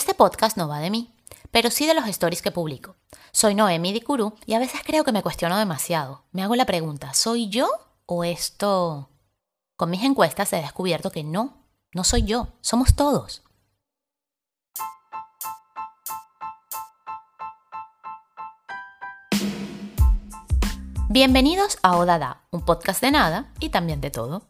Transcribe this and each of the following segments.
Este podcast no va de mí, pero sí de los stories que publico. Soy Noemi Dicuru y a veces creo que me cuestiono demasiado. Me hago la pregunta, ¿soy yo o esto? Con mis encuestas he descubierto que no, no soy yo, somos todos. Bienvenidos a Odada, un podcast de nada y también de todo.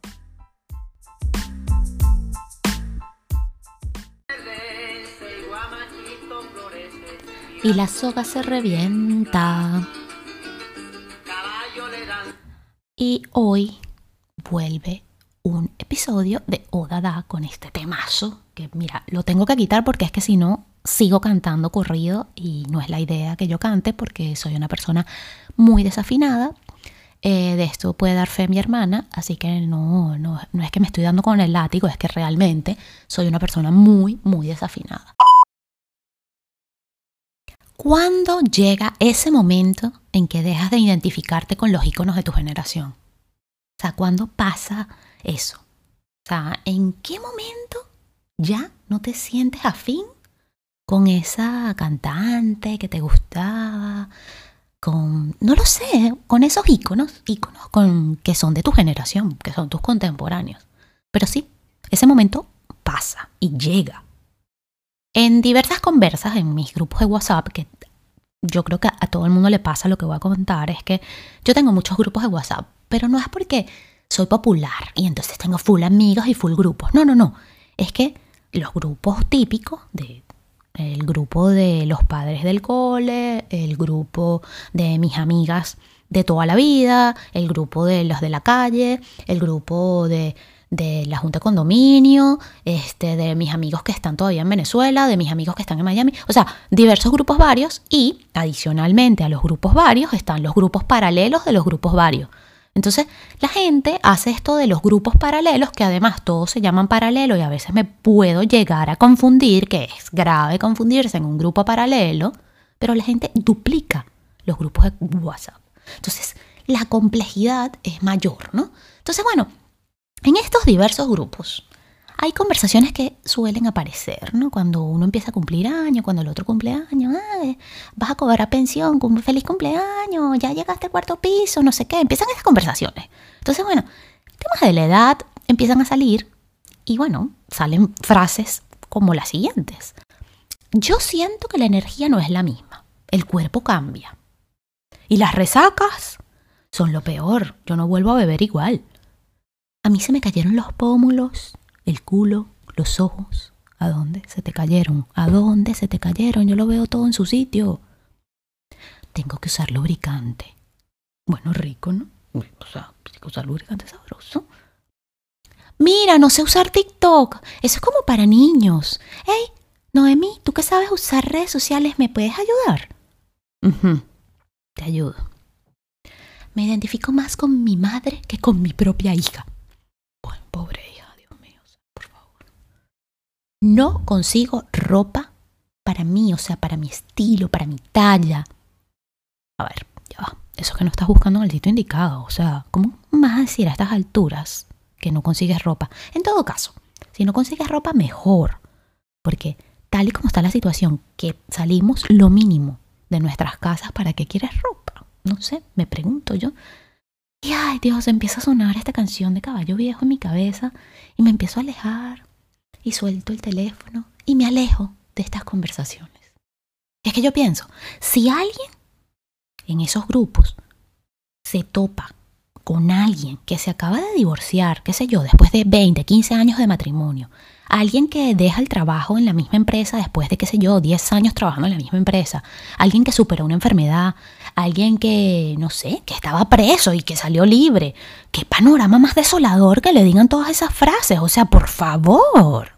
Y la soga se revienta. Y hoy vuelve un episodio de Odada con este temazo, que mira, lo tengo que quitar porque es que si no sigo cantando corrido y no es la idea que yo cante porque soy una persona muy desafinada. Eh, de esto puede dar fe mi hermana, así que no, no, no es que me estoy dando con el látigo, es que realmente soy una persona muy, muy desafinada. ¿Cuándo llega ese momento en que dejas de identificarte con los iconos de tu generación? O sea, ¿cuándo pasa eso? O sea, ¿en qué momento ya no te sientes afín con esa cantante que te gustaba? Con, no lo sé, con esos iconos, iconos con, que son de tu generación, que son tus contemporáneos. Pero sí, ese momento pasa y llega. En diversas conversas en mis grupos de WhatsApp, que yo creo que a todo el mundo le pasa lo que voy a contar, es que yo tengo muchos grupos de WhatsApp, pero no es porque soy popular y entonces tengo full amigos y full grupos. No, no, no. Es que los grupos típicos de el grupo de los padres del cole, el grupo de mis amigas de toda la vida, el grupo de los de la calle, el grupo de de la Junta de Condominio, este, de mis amigos que están todavía en Venezuela, de mis amigos que están en Miami, o sea, diversos grupos varios y adicionalmente a los grupos varios están los grupos paralelos de los grupos varios. Entonces, la gente hace esto de los grupos paralelos, que además todos se llaman paralelo y a veces me puedo llegar a confundir, que es grave confundirse en un grupo paralelo, pero la gente duplica los grupos de WhatsApp. Entonces, la complejidad es mayor, ¿no? Entonces, bueno, en estos diversos grupos hay conversaciones que suelen aparecer, ¿no? Cuando uno empieza a cumplir años, cuando el otro cumple años, vas a cobrar pensión, feliz cumpleaños, ya llegaste al cuarto piso, no sé qué, empiezan esas conversaciones. Entonces, bueno, temas de la edad empiezan a salir y bueno, salen frases como las siguientes. Yo siento que la energía no es la misma, el cuerpo cambia. Y las resacas son lo peor, yo no vuelvo a beber igual. A mí se me cayeron los pómulos, el culo, los ojos. ¿A dónde se te cayeron? ¿A dónde se te cayeron? Yo lo veo todo en su sitio. Tengo que usar lubricante. Bueno, rico, ¿no? O sea, tengo que usar lubricante sabroso. Mira, no sé usar TikTok. Eso es como para niños. Hey, Noemi, tú que sabes usar redes sociales, ¿me puedes ayudar? Te ayudo. Me identifico más con mi madre que con mi propia hija. Pobre hija, Dios mío, por favor. No consigo ropa para mí, o sea, para mi estilo, para mi talla. A ver, ya va. Eso que no estás buscando el sitio indicado. O sea, ¿cómo vas a decir a estas alturas que no consigues ropa? En todo caso, si no consigues ropa, mejor. Porque tal y como está la situación, que salimos lo mínimo de nuestras casas, ¿para qué quieres ropa? No sé, me pregunto yo. Y ay Dios, empieza a sonar esta canción de caballo viejo en mi cabeza y me empiezo a alejar y suelto el teléfono y me alejo de estas conversaciones. Es que yo pienso, si alguien en esos grupos se topa con alguien que se acaba de divorciar, qué sé yo, después de 20, 15 años de matrimonio, alguien que deja el trabajo en la misma empresa después de, qué sé yo, 10 años trabajando en la misma empresa, alguien que superó una enfermedad, alguien que, no sé, que estaba preso y que salió libre. Qué panorama más desolador que le digan todas esas frases, o sea, por favor.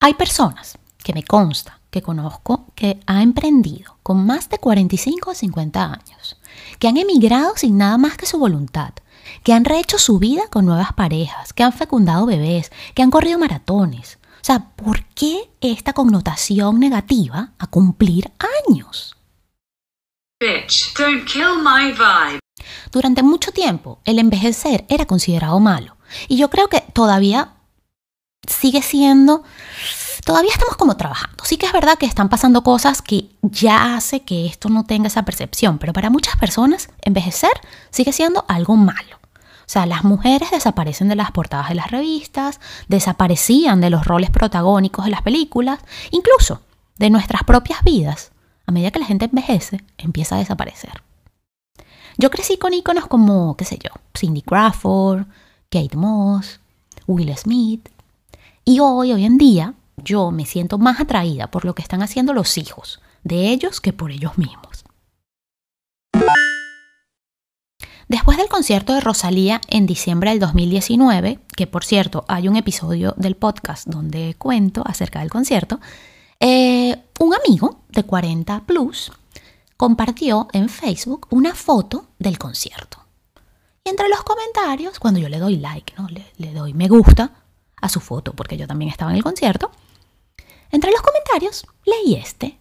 Hay personas que me consta que conozco que ha emprendido con más de 45 o 50 años, que han emigrado sin nada más que su voluntad, que han rehecho su vida con nuevas parejas, que han fecundado bebés, que han corrido maratones. O sea, ¿por qué esta connotación negativa a cumplir años? Durante mucho tiempo, el envejecer era considerado malo. Y yo creo que todavía sigue siendo, todavía estamos como trabajando. Sí que es verdad que están pasando cosas que ya hace que esto no tenga esa percepción, pero para muchas personas envejecer sigue siendo algo malo. O sea, las mujeres desaparecen de las portadas de las revistas, desaparecían de los roles protagónicos de las películas, incluso de nuestras propias vidas. A medida que la gente envejece, empieza a desaparecer. Yo crecí con íconos como, qué sé yo, Cindy Crawford, Kate Moss, Will Smith. Y hoy, hoy en día, yo me siento más atraída por lo que están haciendo los hijos de ellos que por ellos mismos. Después del concierto de Rosalía en diciembre del 2019, que por cierto hay un episodio del podcast donde cuento acerca del concierto, eh, un amigo de 40 plus compartió en Facebook una foto del concierto. Y entre los comentarios, cuando yo le doy like, ¿no? le, le doy me gusta a su foto, porque yo también estaba en el concierto, entre los comentarios leí este.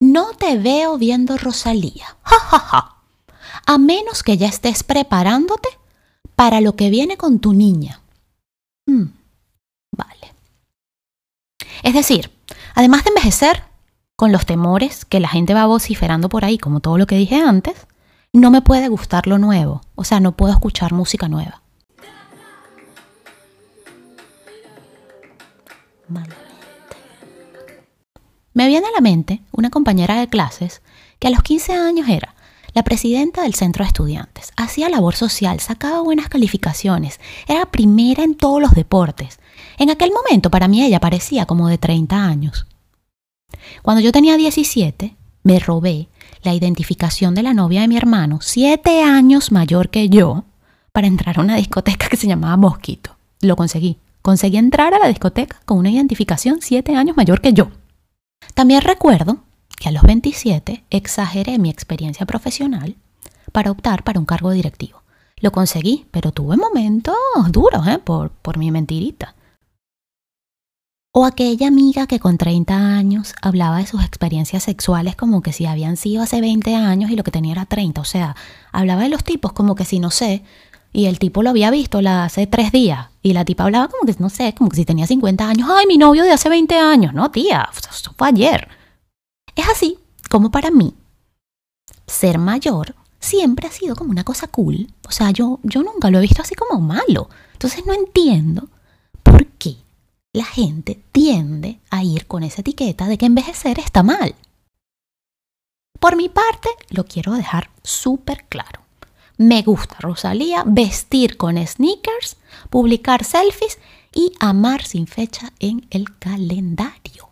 No te veo viendo Rosalía. Ja, ja, ja. A menos que ya estés preparándote para lo que viene con tu niña. Mm, vale. Es decir, además de envejecer, con los temores que la gente va vociferando por ahí, como todo lo que dije antes, no me puede gustar lo nuevo. O sea, no puedo escuchar música nueva. Me viene a la mente una compañera de clases que a los 15 años era la presidenta del centro de estudiantes. Hacía labor social, sacaba buenas calificaciones, era primera en todos los deportes. En aquel momento para mí ella parecía como de 30 años. Cuando yo tenía 17, me robé la identificación de la novia de mi hermano, siete años mayor que yo, para entrar a una discoteca que se llamaba Mosquito. Lo conseguí. Conseguí entrar a la discoteca con una identificación siete años mayor que yo. También recuerdo que a los 27 exageré mi experiencia profesional para optar para un cargo directivo. Lo conseguí, pero tuve momentos duros ¿eh? por, por mi mentirita. O aquella amiga que con 30 años hablaba de sus experiencias sexuales como que si habían sido hace 20 años y lo que tenía era 30. O sea, hablaba de los tipos como que si no sé, y el tipo lo había visto la hace tres días. Y la tipa hablaba como que, no sé, como que si tenía 50 años. Ay, mi novio de hace 20 años. No, tía, eso fue ayer. Es así como para mí, ser mayor siempre ha sido como una cosa cool. O sea, yo, yo nunca lo he visto así como malo. Entonces no entiendo por qué la gente tiende a ir con esa etiqueta de que envejecer está mal. Por mi parte, lo quiero dejar súper claro. Me gusta Rosalía vestir con sneakers, publicar selfies y amar sin fecha en el calendario.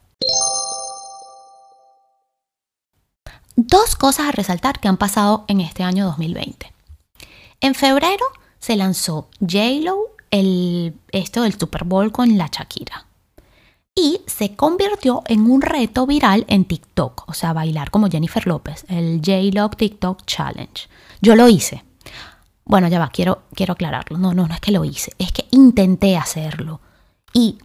Dos cosas a resaltar que han pasado en este año 2020. En febrero se lanzó J-Lo el, esto del Super Bowl con la Shakira. Y se convirtió en un reto viral en TikTok, o sea, bailar como Jennifer López, el J-Lo TikTok Challenge. Yo lo hice. Bueno, ya va, quiero, quiero aclararlo. No, no, no es que lo hice, es que intenté hacerlo. Y,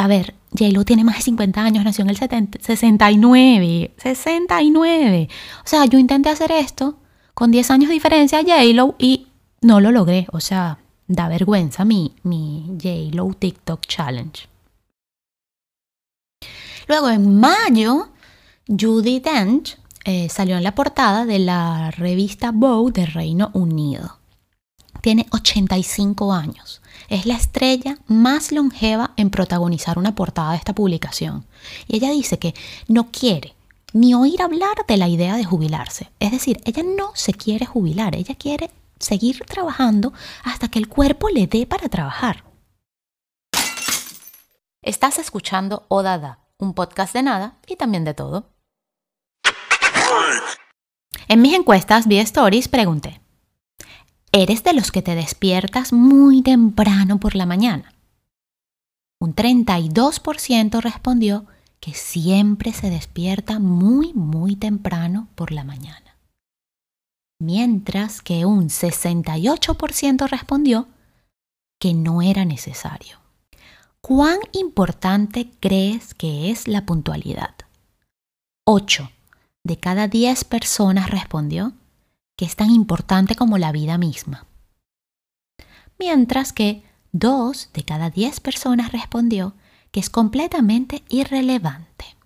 a ver, J-Lo tiene más de 50 años, nació en el 69, 69. O sea, yo intenté hacer esto con 10 años de diferencia a J-Lo y no lo logré. O sea, da vergüenza mi, mi J-Lo TikTok Challenge. Luego en mayo, Judy Dench eh, salió en la portada de la revista Vogue de Reino Unido. Tiene 85 años. Es la estrella más longeva en protagonizar una portada de esta publicación. Y ella dice que no quiere ni oír hablar de la idea de jubilarse. Es decir, ella no se quiere jubilar, ella quiere seguir trabajando hasta que el cuerpo le dé para trabajar. Estás escuchando Odada, un podcast de nada y también de todo. En mis encuestas vía stories pregunté, ¿eres de los que te despiertas muy temprano por la mañana? Un 32% respondió que siempre se despierta muy, muy temprano por la mañana mientras que un 68% respondió que no era necesario. ¿Cuán importante crees que es la puntualidad? 8 de cada 10 personas respondió que es tan importante como la vida misma. Mientras que 2 de cada 10 personas respondió que es completamente irrelevante.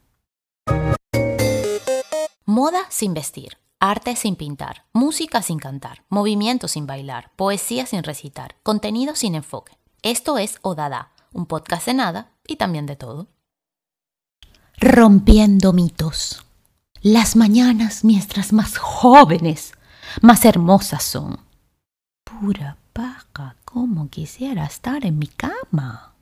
Moda sin vestir, arte sin pintar, música sin cantar, movimiento sin bailar, poesía sin recitar, contenido sin enfoque. Esto es Odada, un podcast de nada y también de todo. Rompiendo mitos. Las mañanas mientras más jóvenes, más hermosas son. Pura paja, como quisiera estar en mi cama.